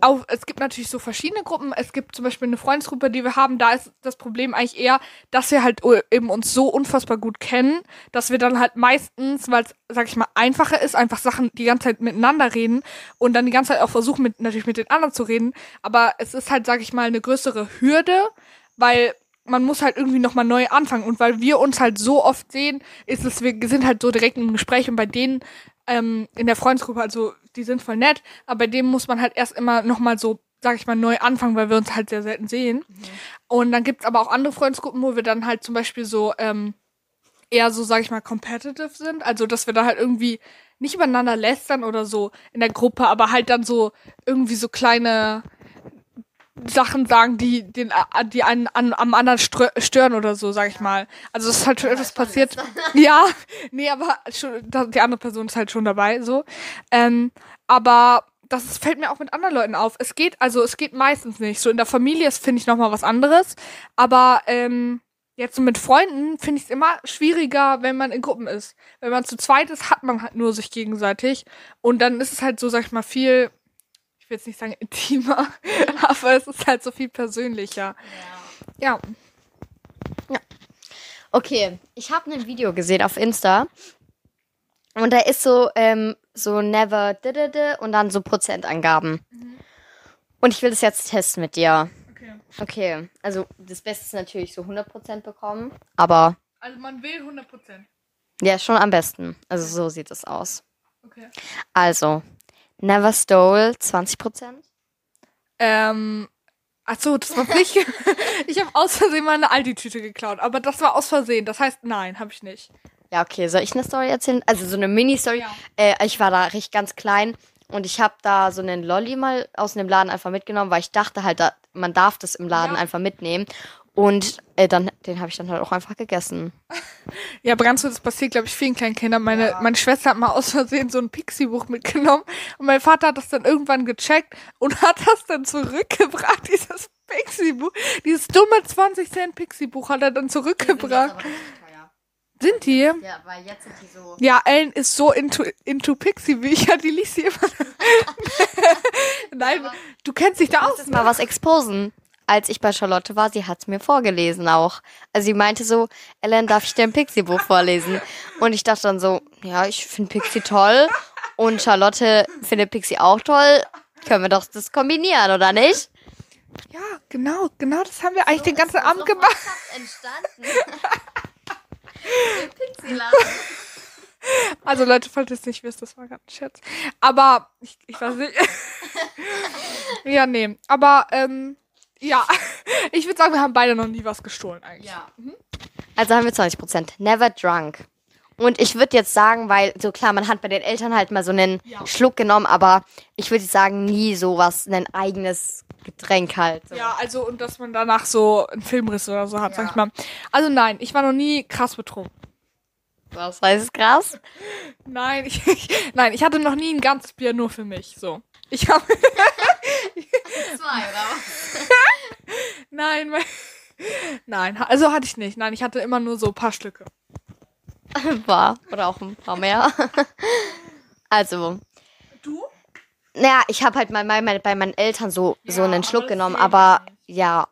auch, es gibt natürlich so verschiedene Gruppen. Es gibt zum Beispiel eine Freundesgruppe, die wir haben. Da ist das Problem eigentlich eher, dass wir halt eben uns so unfassbar gut kennen, dass wir dann halt meistens, weil es, sag ich mal, einfacher ist, einfach Sachen die ganze Zeit miteinander reden und dann die ganze Zeit auch versuchen, mit, natürlich mit den anderen zu reden. Aber es ist halt, sag ich mal, eine größere Hürde, weil man muss halt irgendwie nochmal neu anfangen. Und weil wir uns halt so oft sehen, ist es, wir sind halt so direkt im Gespräch und bei denen ähm, in der Freundesgruppe, also die sind voll nett, aber bei dem muss man halt erst immer nochmal so, sag ich mal, neu anfangen, weil wir uns halt sehr selten sehen. Und dann gibt's aber auch andere Freundesgruppen, wo wir dann halt zum Beispiel so, ähm, eher so, sag ich mal, competitive sind. Also, dass wir da halt irgendwie nicht übereinander lästern oder so in der Gruppe, aber halt dann so irgendwie so kleine Sachen sagen, die den die einen an, am anderen stören oder so, sag ich mal. Also es ist halt schon etwas passiert. <laughs> Ja, nee, aber schon, die andere Person ist halt schon dabei, so. Ähm, aber das fällt mir auch mit anderen Leuten auf. Es geht, also es geht meistens nicht. So in der Familie ist, finde ich, nochmal was anderes. Aber ähm, jetzt so mit Freunden finde ich es immer schwieriger, wenn man in Gruppen ist. Wenn man zu zweit ist, hat man halt nur sich gegenseitig. Und dann ist es halt so, sag ich mal, viel will jetzt nicht sagen <laughs> intimer, aber es ist halt so viel persönlicher. Ja. Ja. Okay, ich habe ein Video gesehen auf Insta und da ist so ähm, so never und dann so Prozentangaben. Mhm. Und ich will das jetzt testen mit dir. Okay. Okay, also das Beste ist natürlich so 100% bekommen, aber also man will 100%. Ja, schon am besten. Also so sieht es aus. Okay. Also, Never Stole 20%? Ähm, achso, das war nicht. <laughs> ich habe aus Versehen mal eine Aldi-Tüte geklaut, aber das war aus Versehen. Das heißt, nein, habe ich nicht. Ja, okay. Soll ich eine Story erzählen? Also so eine Mini-Story. Ja. Äh, ich war da richtig ganz klein und ich habe da so einen Lolli mal aus dem Laden einfach mitgenommen, weil ich dachte halt, da, man darf das im Laden ja. einfach mitnehmen. Und äh, dann, den habe ich dann halt auch einfach gegessen. Ja, kurz, das passiert, glaube ich, vielen kleinen Kindern. Meine, ja. meine Schwester hat mal aus Versehen so ein Pixie-Buch mitgenommen und mein Vater hat das dann irgendwann gecheckt und <laughs> hat das dann zurückgebracht, dieses Pixie-Buch. Dieses dumme 20 Cent Pixie-Buch hat er dann zurückgebracht. Sind die? Ja, weil jetzt sind die so. Ja, Ellen ist so into, into Pixie-Bücher, die liest sie immer. <laughs> Nein, aber du kennst dich da aus. mal was exposen als ich bei Charlotte war, sie hat mir vorgelesen auch. Also sie meinte so, Ellen, darf ich dir ein Pixie-Buch vorlesen? Und ich dachte dann so, ja, ich finde Pixie toll und Charlotte findet Pixie auch toll. Können wir doch das kombinieren, oder nicht? Ja, genau, genau das haben wir eigentlich so den ganzen Abend so gemacht. entstanden. <laughs> Also Leute, falls ihr es nicht wisst, das war gerade ein Scherz. Aber ich, ich weiß nicht. <laughs> ja, nee. Aber ähm, ja, <laughs> ich würde sagen, wir haben beide noch nie was gestohlen eigentlich. Ja. Mhm. Also haben wir 20%. Never drunk. Und ich würde jetzt sagen, weil, so klar, man hat bei den Eltern halt mal so einen ja. Schluck genommen, aber ich würde sagen, nie so was, ein eigenes Getränk halt. So. Ja, also, und dass man danach so einen Filmriss oder so hat, ja. sag ich mal. Also nein, ich war noch nie krass betrunken. Was heißt krass? Nein, <laughs> ich, ich, nein, ich hatte noch nie ein ganzes Bier nur für mich, so. Ich habe <laughs> Zwei, oder? <laughs> Nein, nein, also hatte ich nicht. Nein, ich hatte immer nur so ein paar Stücke. <laughs> War. Oder auch ein paar mehr. also. Du? Naja, ich habe halt mal, mal, bei meinen Eltern so, ja, so einen Schluck genommen, aber ja.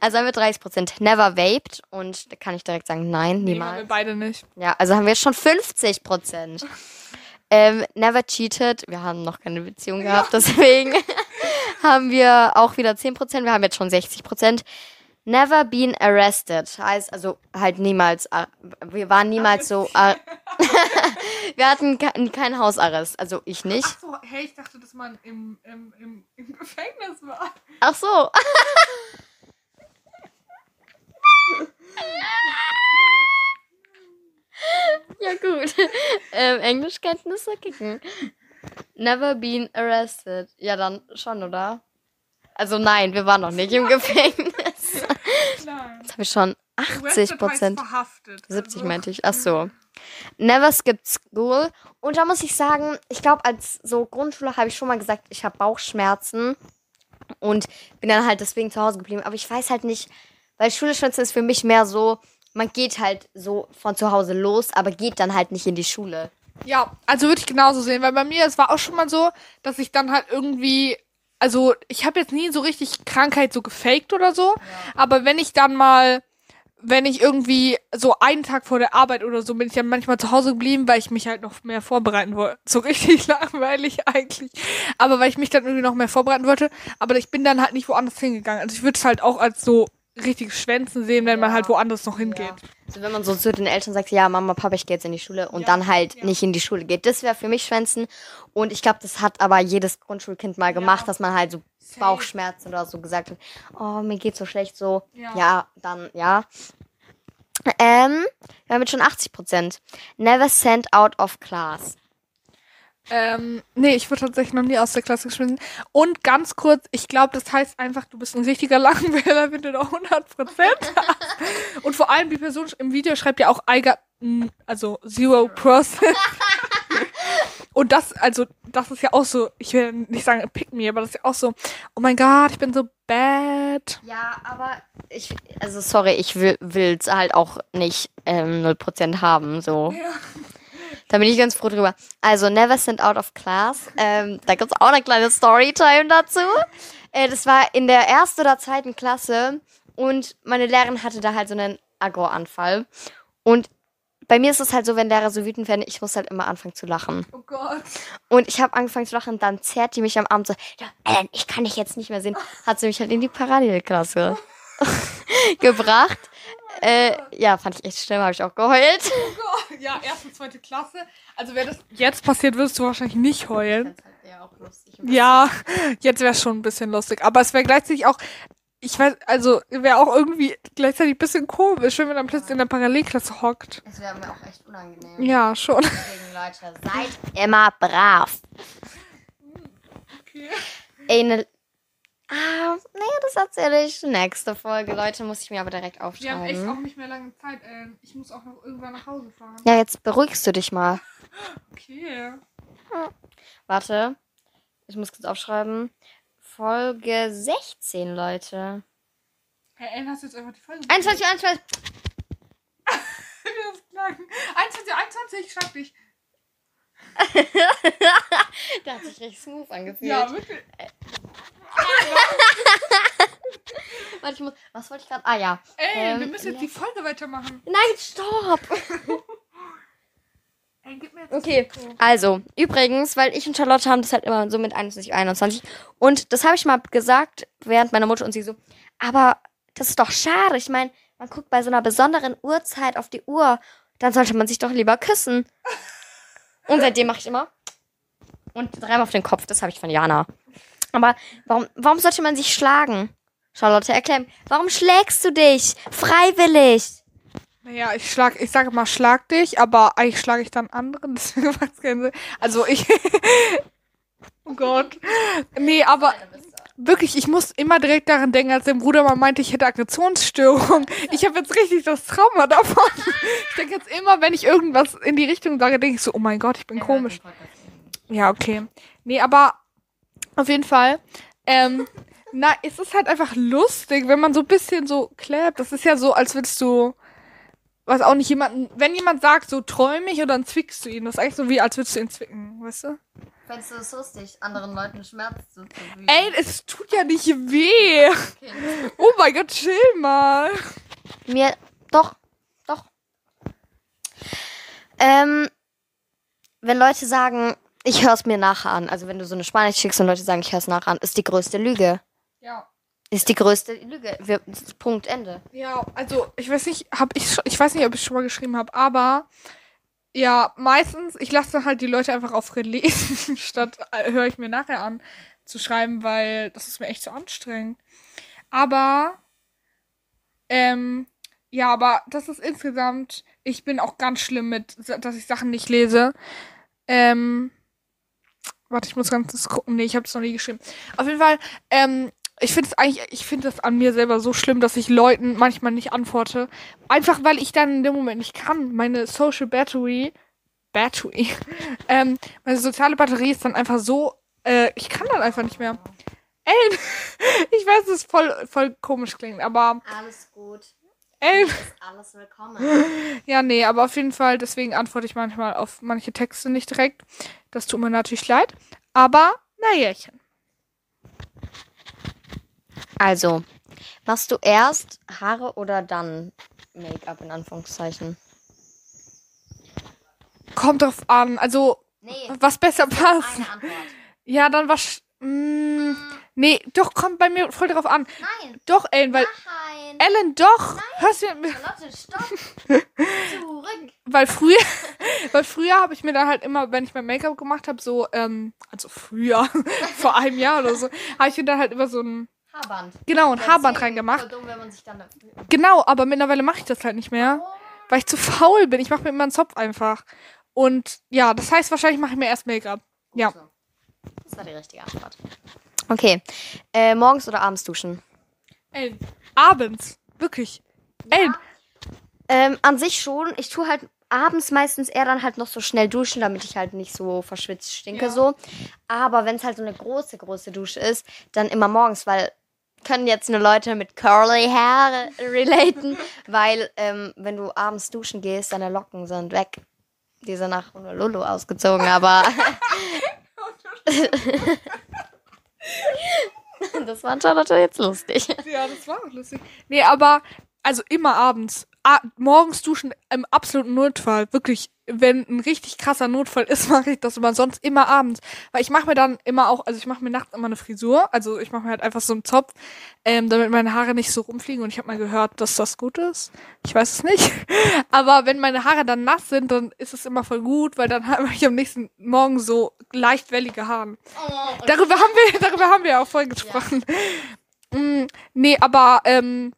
also haben wir 30%. Never vaped und da kann ich direkt sagen, nein, niemals. Nee, haben wir beide nicht. Ja, also haben wir schon 50%. Ähm, never cheated. Wir haben noch keine Beziehung gehabt, deswegen <laughs> haben wir auch wieder 10%. Wir haben jetzt schon 60%. Never been arrested. Heißt also halt niemals, äh, wir waren niemals so, äh, <laughs> wir hatten keinen Hausarrest, also ich nicht. Ach so, hey, ich dachte, dass man im, im, im, im Gefängnis war. Ach so. <laughs> <laughs> ja, gut. Ähm, Englischkenntnisse kicken. Never been arrested. Ja, dann schon, oder? Also nein, wir waren noch nicht im Gefängnis. <laughs> Nein. Jetzt habe ich schon 80 Prozent. 70 also. meinte ich. Ach so. Never skipped school. Und da muss ich sagen, ich glaube, als so Grundschule habe ich schon mal gesagt, ich habe Bauchschmerzen und bin dann halt deswegen zu Hause geblieben. Aber ich weiß halt nicht, weil Schule ist für mich mehr so, man geht halt so von zu Hause los, aber geht dann halt nicht in die Schule. Ja, also würde ich genauso sehen, weil bei mir, es war auch schon mal so, dass ich dann halt irgendwie, also ich habe jetzt nie so richtig Krankheit so gefaked oder so, ja. aber wenn ich dann mal, wenn ich irgendwie so einen Tag vor der Arbeit oder so, bin ich dann manchmal zu Hause geblieben, weil ich mich halt noch mehr vorbereiten wollte. So <laughs> richtig langweilig eigentlich. Aber weil ich mich dann irgendwie noch mehr vorbereiten wollte. Aber ich bin dann halt nicht woanders hingegangen. Also ich würde es halt auch als so richtig Schwänzen sehen, wenn ja. man halt woanders noch hingeht. Ja. Also wenn man so zu den Eltern sagt, ja, Mama, Papa, ich gehe jetzt in die Schule und ja. dann halt nicht in die Schule geht. Das wäre für mich Schwänzen. Und ich glaube, das hat aber jedes Grundschulkind mal gemacht, dass man halt so Safe. Bauchschmerzen oder so gesagt hat, oh, mir geht so schlecht so. Ja, dann, ja. Ähm, wir haben jetzt schon 80%. Never sent out of class. Ähm, nee, ich wurde tatsächlich noch nie aus der Klasse geschmissen. Und ganz kurz, ich glaube, das heißt einfach, du bist ein richtiger <laughs> Langweiler, wenn du da 100 Prozent hast. Und vor allem die Person im Video schreibt ja auch I got, mm, also zero percent. <laughs> Und das, also, das ist ja auch so, ich will nicht sagen pick me, aber das ist ja auch so, oh mein Gott, ich bin so bad. Ja, aber ich, also sorry, ich will will's halt auch nicht ähm, 0% haben, so. Ja. Da bin ich ganz froh drüber. Also, Never Sent Out of Class. Ähm, da gibt's auch eine kleine Storytime dazu. Äh, das war in der ersten oder zweiten Klasse und meine Lehrerin hatte da halt so einen Agro-Anfall. Und bei mir ist es halt so, wenn Lehrer so wütend werden, ich muss halt immer anfangen zu lachen. Oh Gott. Und ich habe angefangen zu lachen, dann zerrt die mich am Arm so, ja, Ellen, ich kann dich jetzt nicht mehr sehen. Hat sie mich halt in die Parallelklasse <laughs> <laughs> gebracht. Äh, ja, fand ich echt schlimm, habe ich auch geheult. Oh Gott. Ja, erste, zweite Klasse. Also, wenn das jetzt passiert, würdest du wahrscheinlich nicht heulen. Ja, jetzt wäre schon ein bisschen lustig. Aber es wäre gleichzeitig auch, ich weiß, also wäre auch irgendwie gleichzeitig ein bisschen komisch, wenn man dann plötzlich in der Parallelklasse hockt. Es wäre mir auch echt unangenehm. Ja, schon. Deswegen, Leute, seid immer brav. Okay. Ey, ne, ah, nee, das erzähle ich nächste Folge. Leute, muss ich mir aber direkt Wir haben echt auch aufschreiben. nicht mehr lange Zeit. Äh, ich muss auch noch irgendwann nach Hause fahren. Ja, jetzt beruhigst du dich mal. Okay. Warte, ich muss kurz aufschreiben. Folge 16, Leute. Herr Ellen, hast du jetzt einfach die Folge 21, 21. <laughs> Das klang. 21, 21, schlag dich. <laughs> Der hat sich richtig smooth angefühlt. Ja, wirklich. Warte, ich muss, was wollte ich gerade? Ah ja. Ey, Ähm, wir müssen jetzt die Folge weitermachen. Nein, stopp. <laughs> Ey, gib mir jetzt Okay, das Mikro. also, übrigens, weil ich und Charlotte haben das halt immer so mit 21, 21. Und das habe ich mal gesagt, während meiner Mutter und sie so, aber das ist doch schade. Ich meine, man guckt bei so einer besonderen Uhrzeit auf die Uhr, dann sollte man sich doch lieber küssen. Und seitdem mache ich immer. Und dreimal auf den Kopf, das habe ich von Jana. Aber warum, warum sollte man sich schlagen? Charlotte, erklär mir, warum schlägst du dich? Freiwillig. Naja, ich schlag, ich sage mal, schlag dich, aber eigentlich schlage ich dann anderen, <laughs> deswegen macht's keinen Sinn. Also ich. <laughs> oh Gott. Nee, aber wirklich, ich muss immer direkt daran denken, als der Bruder mal meinte, ich hätte Aggressionsstörung. Ich habe jetzt richtig das Trauma davon. Ich denke jetzt immer, wenn ich irgendwas in die Richtung sage, denke ich so, oh mein Gott, ich bin komisch. Ja, okay. Nee, aber auf jeden Fall. Ähm, na, es ist halt einfach lustig, wenn man so ein bisschen so klärt. Das ist ja so, als würdest du, was auch nicht jemanden, wenn jemand sagt, so träumig oder dann zwickst du ihn. Das ist eigentlich so wie, als würdest du ihn zwicken, weißt du? Findest du es lustig, anderen Leuten Schmerz zuzufügen? Ey, es tut ja nicht weh. Oh mein Gott, chill mal. Mir, doch, doch. Ähm, wenn Leute sagen, ich höre es mir nachher an, also wenn du so eine Spanisch schickst und Leute sagen, ich höre es nachher an, ist die größte Lüge. Ja. Ist die größte Lüge. Wir, Punkt, Ende. Ja, also ich weiß nicht, hab ich ich weiß nicht, ob ich schon mal geschrieben habe, aber ja, meistens ich lasse halt die Leute einfach auf lesen, <laughs> statt äh, höre ich mir nachher an zu schreiben, weil das ist mir echt so anstrengend. Aber ähm ja, aber das ist insgesamt, ich bin auch ganz schlimm mit, dass ich Sachen nicht lese. Ähm Warte, ich muss ganz kurz gucken. Nee, ich habe es noch nie geschrieben. Auf jeden Fall, ähm, ich finde es eigentlich, ich finde das an mir selber so schlimm, dass ich Leuten manchmal nicht antworte. Einfach weil ich dann in dem Moment nicht kann. Meine Social Battery, Battery, <laughs> ähm, meine soziale Batterie ist dann einfach so, äh, ich kann dann einfach nicht mehr. Ellen, <laughs> ich weiß, dass es voll, voll komisch klingt, aber Alles gut. Ellen, Ist alles willkommen. <laughs> ja, nee, aber auf jeden Fall, deswegen antworte ich manchmal auf manche Texte nicht direkt. Das tut mir natürlich leid. Aber, na Jährchen. Also, machst du erst Haare oder dann Make-up in Anführungszeichen? Kommt drauf an. Also, Nee, was besser passt. Ja, dann was. Mm, nee, doch, kommt bei mir voll drauf an. Nein, Doch, Ellen, weil. nein. Ellen, doch! Hörst du mir. Charlotte, stopp. <laughs> Zurück. Weil früher, <laughs> weil früher habe ich mir dann halt immer, wenn ich mein Make-up gemacht habe, so, ähm, also früher, <laughs> vor einem Jahr oder so, habe ich mir dann halt immer so ein Haarband. Genau, ein Haarband reingemacht. voll dumm, wenn man sich dann Genau, aber mittlerweile mache ich das halt nicht mehr, weil ich zu faul bin. Ich mache mir immer einen Zopf einfach. Und ja, das heißt, wahrscheinlich mache ich mir erst Make-up. Ja. Das war die richtige Antwort. Okay. Äh, morgens oder abends duschen? Ellen, abends. Wirklich. Ellen, Ähm, an sich schon. Ich tue halt abends meistens eher dann halt noch so schnell duschen, damit ich halt nicht so verschwitzt stinke Ja. so. Aber wenn es halt so eine große, große Dusche ist, dann immer morgens, weil können jetzt nur Leute mit curly Hair relaten, <laughs> weil ähm, wenn du abends duschen gehst, deine Locken sind weg. Die sind nach Honolulu ausgezogen, aber <laughs> <laughs> <laughs> das war Charlotte jetzt lustig. Ja, das war auch lustig. Nee, aber also immer abends. Morgens duschen im absoluten Notfall. Wirklich, wenn ein richtig krasser Notfall ist, <laughs> mache ich das immer sonst immer abends. Weil ich mache mir dann immer auch, also ich mache mir nachts immer eine Frisur. Also ich mache mir halt einfach so einen Zopf, ähm, damit meine Haare nicht so rumfliegen. Und ich habe mal gehört, dass das gut ist. Ich weiß es nicht. <laughs> Aber wenn meine Haare dann nass sind, dann ist es immer voll gut, weil dann <laughs> habe ich am nächsten Morgen so leicht wellige Haare. Darüber haben wir, darüber haben wir ja auch vorhin gesprochen. Mm, nee, aber ähm,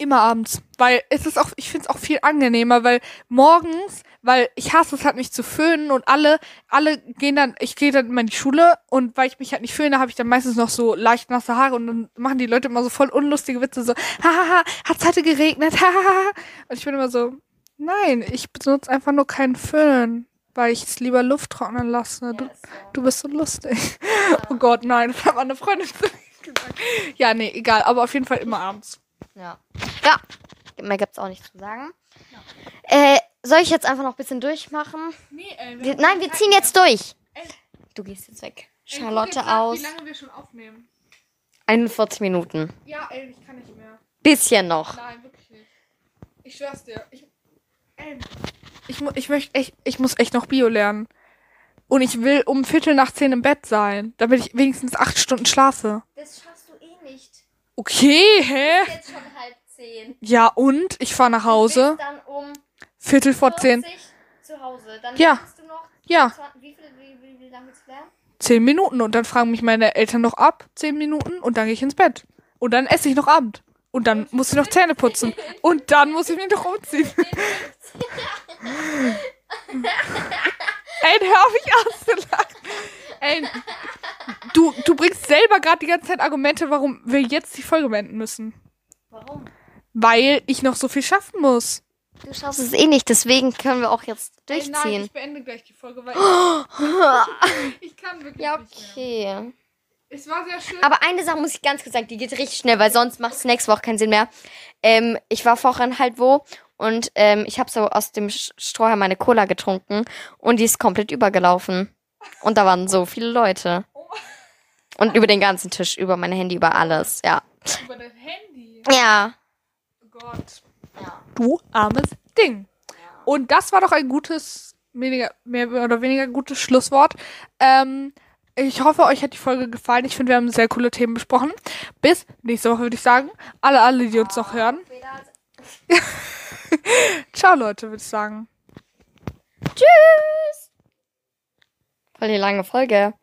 immer abends, weil es ist auch, ich finde es auch viel angenehmer, weil morgens, weil ich hasse es halt mich zu föhnen und alle, alle gehen dann, ich gehe dann immer in die Schule und weil ich mich halt nicht föhne, habe ich dann meistens noch so leicht nasse Haare und dann machen die Leute immer so voll unlustige Witze, so, <laughs> hahaha, hat's heute geregnet, <laughs> hahaha. Und ich bin immer so, nein, ich benutze einfach nur keinen Föhn, weil ich es lieber Luft trocknen lasse. Du, du bist so lustig. <laughs> Oh Gott, nein, das hat meine Freundin zu mir gesagt. Ja, nee, egal, aber auf jeden Fall immer abends. Ja. Ja. Mehr gibt's auch nicht zu sagen. Äh, soll ich jetzt einfach noch ein bisschen durchmachen? Nee, ey, Wir, nein, wir ziehen jetzt durch. Du gehst jetzt weg. Charlotte aus. Wie lange wir schon aufnehmen. 41 Minuten. Ja, ey, ich kann nicht mehr. Bisschen noch. Nein, wirklich nicht. Ich schwör's dir. Ich, ey, ich, mu ich möchte echt, ich muss echt noch Bio lernen. Und ich will um Viertel nach zehn im Bett sein, damit ich wenigstens acht Stunden schlafe. Das schaffst du eh nicht. Okay, hä? Jetzt schon halb zehn. Ja, und? Ich fahre nach Hause. dann um Viertel vor zehn. zu Hause. Dann Ja. du noch. Ja. Wie viel, wie, wie, wie lange willst du lernen? Zehn Minuten. Und dann fragen mich meine Eltern noch ab. Zehn Minuten. Und dann gehe ich ins Bett. Und dann esse ich noch Abend. Und dann muss ich noch Zähne putzen. <laughs> Und dann muss ich mich noch umziehen. <laughs> Ey, hör auf mich auszulachen. <laughs> Ey, du, du bringst selber gerade die ganze Zeit Argumente, warum wir jetzt die Folge beenden müssen. Warum? Weil ich noch so viel schaffen muss. Du schaffst es eh nicht, deswegen können wir auch jetzt Ey, nein, durchziehen. ich beende gleich die Folge, weil ich, ich kann wirklich ja, nicht mehr. okay. Es war sehr schön. Aber eine Sache muss ich ganz kurz sagen, die geht richtig schnell, weil sonst macht es nächste Woche keinen Sinn mehr. Ähm, ich war vorhin halt wo und ähm, ich habe so aus dem Strohhalm meine Cola getrunken und die ist komplett übergelaufen. Und da waren so viele Leute. Und über den ganzen Tisch, über mein Handy, über alles, ja. Über dein Handy. Ja. Oh Gott. Ja. Du armes Ding. Und das war doch ein gutes, weniger, mehr oder weniger gutes Schlusswort. Ähm, ich hoffe, euch hat die Folge gefallen. Ich finde, wir haben sehr coole Themen besprochen. Bis nächste Woche, würde ich sagen. Alle, alle, die uns noch hören. <laughs> Ciao, Leute, würde ich sagen. Tschüss. Voll die lange Folge. Ja.